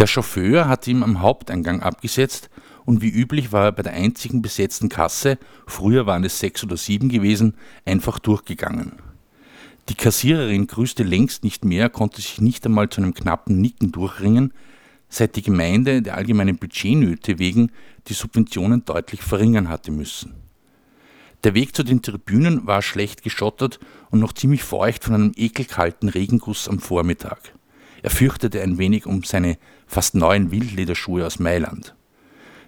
Der Chauffeur hatte ihm am Haupteingang abgesetzt und wie üblich war er bei der einzigen besetzten Kasse, früher waren es sechs oder sieben gewesen, einfach durchgegangen. Die Kassiererin grüßte längst nicht mehr, konnte sich nicht einmal zu einem knappen Nicken durchringen, seit die Gemeinde der allgemeinen Budgetnöte wegen die Subventionen deutlich verringern hatte müssen. Der Weg zu den Tribünen war schlecht geschottert und noch ziemlich feucht von einem ekelkalten Regenguss am Vormittag. Er fürchtete ein wenig um seine fast neuen Wildlederschuhe aus Mailand.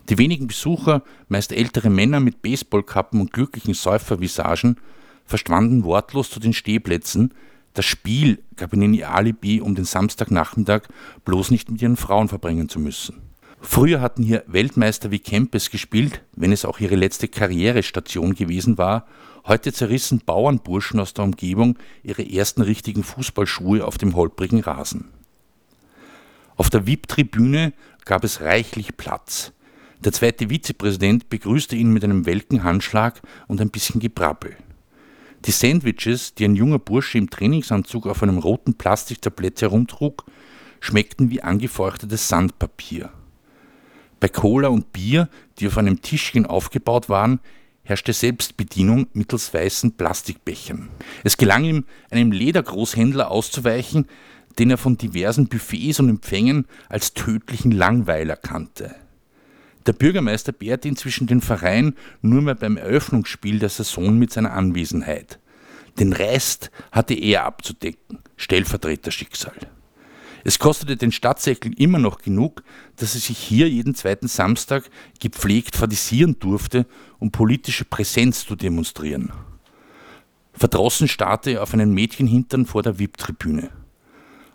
Die wenigen Besucher, meist ältere Männer mit Baseballkappen und glücklichen Säufervisagen, verschwanden wortlos zu den Stehplätzen. Das Spiel gab ihnen ihr Alibi, um den Samstagnachmittag bloß nicht mit ihren Frauen verbringen zu müssen. Früher hatten hier Weltmeister wie Kempes gespielt, wenn es auch ihre letzte Karrierestation gewesen war. Heute zerrissen Bauernburschen aus der Umgebung ihre ersten richtigen Fußballschuhe auf dem holprigen Rasen. Auf der VIP-Tribüne gab es reichlich Platz. Der zweite Vizepräsident begrüßte ihn mit einem welken Handschlag und ein bisschen Gebrabbel. Die Sandwiches, die ein junger Bursche im Trainingsanzug auf einem roten Plastiktablett herumtrug, schmeckten wie angefeuchtetes Sandpapier. Bei Cola und Bier, die auf einem Tischchen aufgebaut waren, herrschte Selbstbedienung mittels weißen Plastikbechern. Es gelang ihm, einem Ledergroßhändler auszuweichen, den er von diversen Buffets und Empfängen als tödlichen Langweiler kannte. Der Bürgermeister bärt inzwischen den Verein nur mehr beim Eröffnungsspiel der Saison mit seiner Anwesenheit. Den Rest hatte er abzudecken, Stellvertreterschicksal. Es kostete den Stadtsäckel immer noch genug, dass er sich hier jeden zweiten Samstag gepflegt fadisieren durfte, um politische Präsenz zu demonstrieren. Verdrossen starrte er auf einen Mädchenhintern vor der VIP-Tribüne.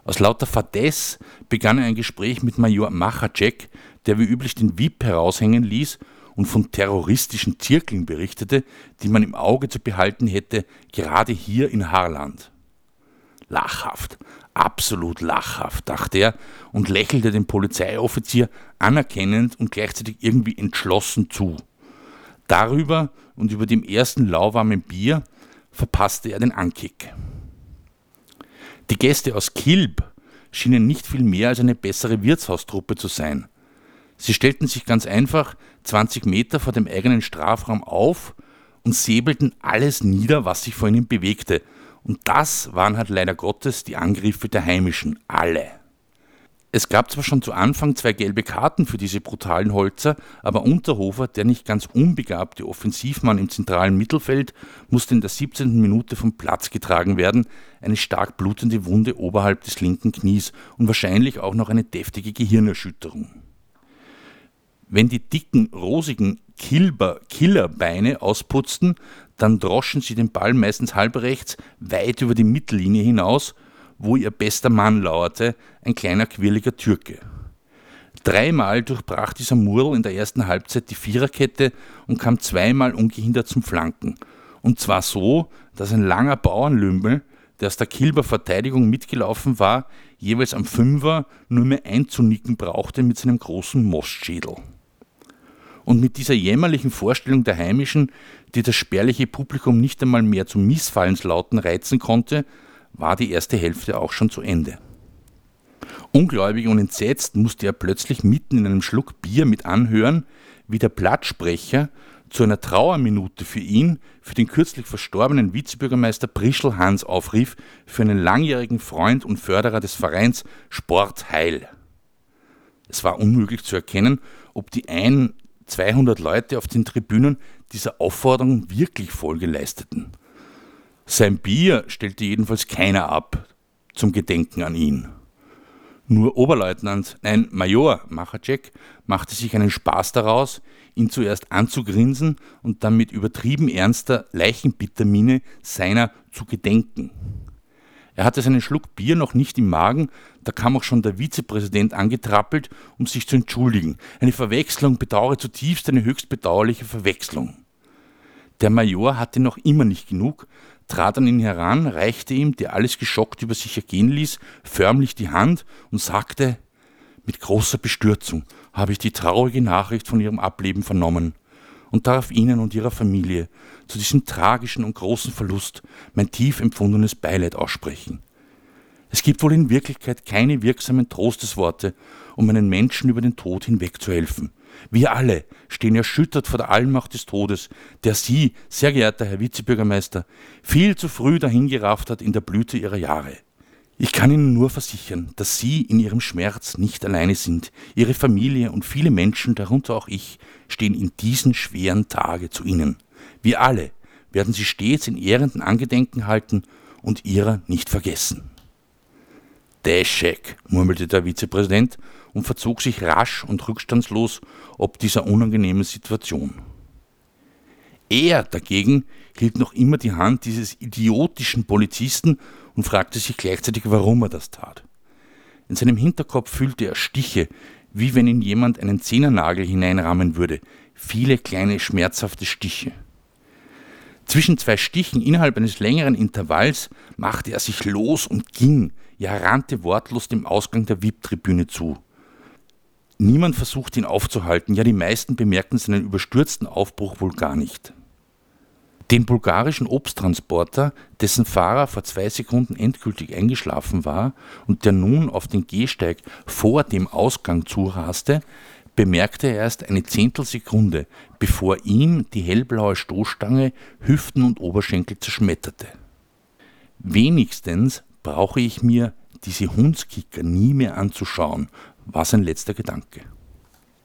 Aus lauter Fadess begann er ein Gespräch mit Major Machacek, der wie üblich den VIP heraushängen ließ und von terroristischen Zirkeln berichtete, die man im Auge zu behalten hätte, gerade hier in Harland. Lachhaft, absolut lachhaft, dachte er und lächelte dem Polizeioffizier anerkennend und gleichzeitig irgendwie entschlossen zu. Darüber und über dem ersten lauwarmen Bier verpasste er den Ankick. Die Gäste aus Kilb schienen nicht viel mehr als eine bessere Wirtshaustruppe zu sein. Sie stellten sich ganz einfach 20 Meter vor dem eigenen Strafraum auf und säbelten alles nieder, was sich vor ihnen bewegte. Und das waren halt leider Gottes die Angriffe der Heimischen, alle. Es gab zwar schon zu Anfang zwei gelbe Karten für diese brutalen Holzer, aber Unterhofer, der nicht ganz unbegabte Offensivmann im zentralen Mittelfeld, musste in der 17. Minute vom Platz getragen werden, eine stark blutende Wunde oberhalb des linken Knies und wahrscheinlich auch noch eine deftige Gehirnerschütterung. Wenn die dicken, rosigen Kilber Killerbeine ausputzten, dann droschen sie den Ball meistens halbrechts weit über die Mittellinie hinaus wo ihr bester Mann lauerte, ein kleiner quirliger Türke. Dreimal durchbrach dieser Murl in der ersten Halbzeit die Viererkette und kam zweimal ungehindert zum Flanken. Und zwar so, dass ein langer Bauernlümmel, der aus der Kilber Verteidigung mitgelaufen war, jeweils am Fünfer nur mehr einzunicken brauchte mit seinem großen Mostschädel. Und mit dieser jämmerlichen Vorstellung der Heimischen, die das spärliche Publikum nicht einmal mehr zu Missfallenslauten reizen konnte, war die erste Hälfte auch schon zu Ende. Ungläubig und entsetzt musste er plötzlich mitten in einem Schluck Bier mit anhören, wie der Plattsprecher zu einer Trauerminute für ihn, für den kürzlich verstorbenen Vizebürgermeister Prischl Hans aufrief, für einen langjährigen Freund und Förderer des Vereins Sport Heil. Es war unmöglich zu erkennen, ob die ein, 200 Leute auf den Tribünen dieser Aufforderung wirklich Folge leisteten. Sein Bier stellte jedenfalls keiner ab zum Gedenken an ihn. Nur Oberleutnant, nein, Major Machacek machte sich einen Spaß daraus, ihn zuerst anzugrinsen und dann mit übertrieben ernster Leichenbittermine seiner zu gedenken. Er hatte seinen Schluck Bier noch nicht im Magen, da kam auch schon der Vizepräsident angetrappelt, um sich zu entschuldigen. Eine Verwechslung bedauere zutiefst eine höchst bedauerliche Verwechslung. Der Major hatte noch immer nicht genug, trat an ihn heran, reichte ihm, der alles geschockt über sich ergehen ließ, förmlich die Hand und sagte, mit großer Bestürzung habe ich die traurige Nachricht von Ihrem Ableben vernommen und darf Ihnen und Ihrer Familie zu diesem tragischen und großen Verlust mein tief empfundenes Beileid aussprechen. Es gibt wohl in Wirklichkeit keine wirksamen Trostesworte, um einen Menschen über den Tod hinwegzuhelfen. Wir alle stehen erschüttert vor der Allmacht des Todes, der Sie, sehr geehrter Herr Vizebürgermeister, viel zu früh dahingerafft hat in der Blüte Ihrer Jahre. Ich kann Ihnen nur versichern, dass Sie in Ihrem Schmerz nicht alleine sind. Ihre Familie und viele Menschen, darunter auch ich, stehen in diesen schweren Tage zu Ihnen. Wir alle werden Sie stets in ehrenden Angedenken halten und Ihrer nicht vergessen. Deschek, murmelte der Vizepräsident und verzog sich rasch und rückstandslos ob dieser unangenehmen Situation. Er dagegen hielt noch immer die Hand dieses idiotischen Polizisten und fragte sich gleichzeitig, warum er das tat. In seinem Hinterkopf fühlte er Stiche, wie wenn ihn jemand einen Zehnernagel hineinrahmen würde, viele kleine schmerzhafte Stiche. Zwischen zwei Stichen innerhalb eines längeren Intervalls machte er sich los und ging, ja rannte wortlos dem Ausgang der VIP-Tribüne zu. Niemand versuchte ihn aufzuhalten, ja die meisten bemerkten seinen überstürzten Aufbruch wohl gar nicht. Den bulgarischen Obsttransporter, dessen Fahrer vor zwei Sekunden endgültig eingeschlafen war und der nun auf den Gehsteig vor dem Ausgang zuraste, bemerkte er erst eine Zehntelsekunde, bevor ihm die hellblaue Stoßstange Hüften und Oberschenkel zerschmetterte. Wenigstens brauche ich mir diese Hundskicker nie mehr anzuschauen, war sein letzter Gedanke.